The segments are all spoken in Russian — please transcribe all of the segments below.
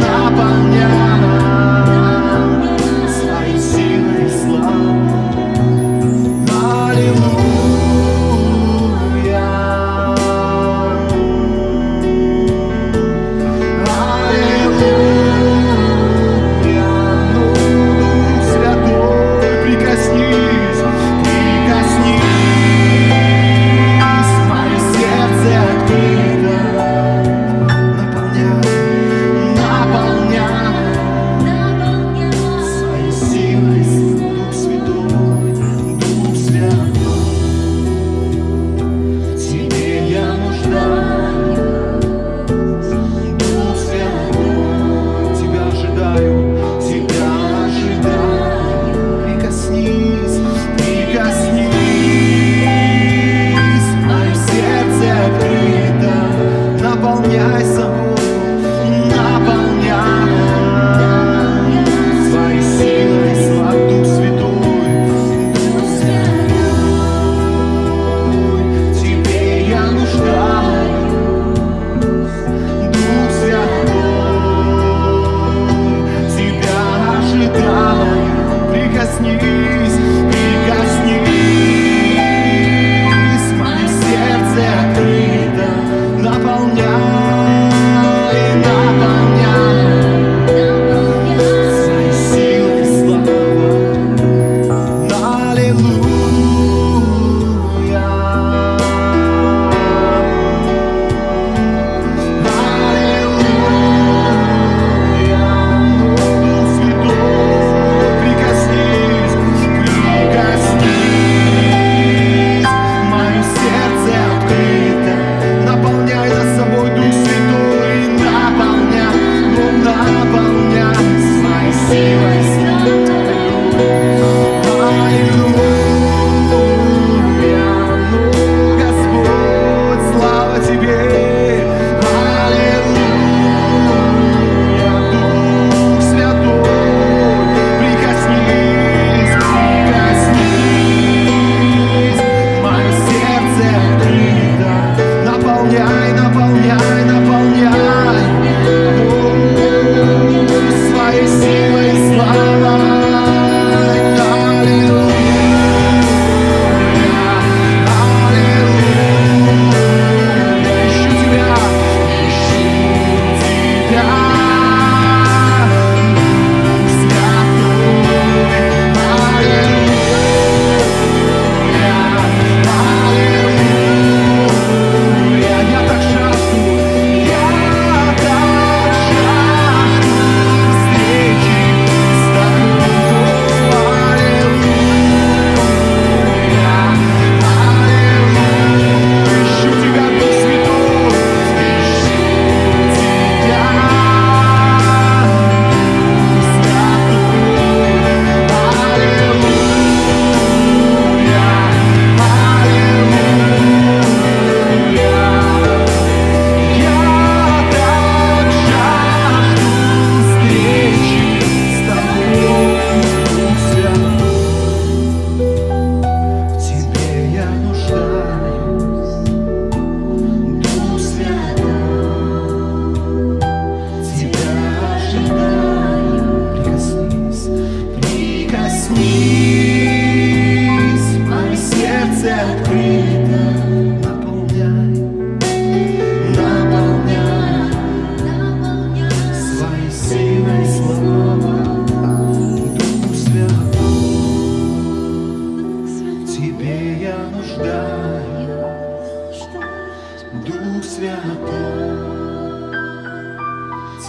Nabanha.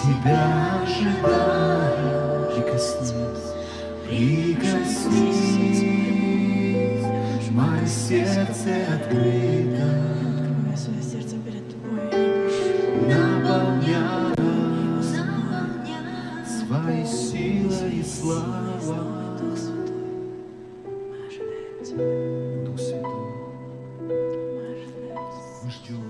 Тебя ожидаю, прикоснись, прикоснись, мое сердце открыто, Открываю свое сердце перед тобой. Наполняй прошу. своей силой и славой. Дух Святой. Мы ждем.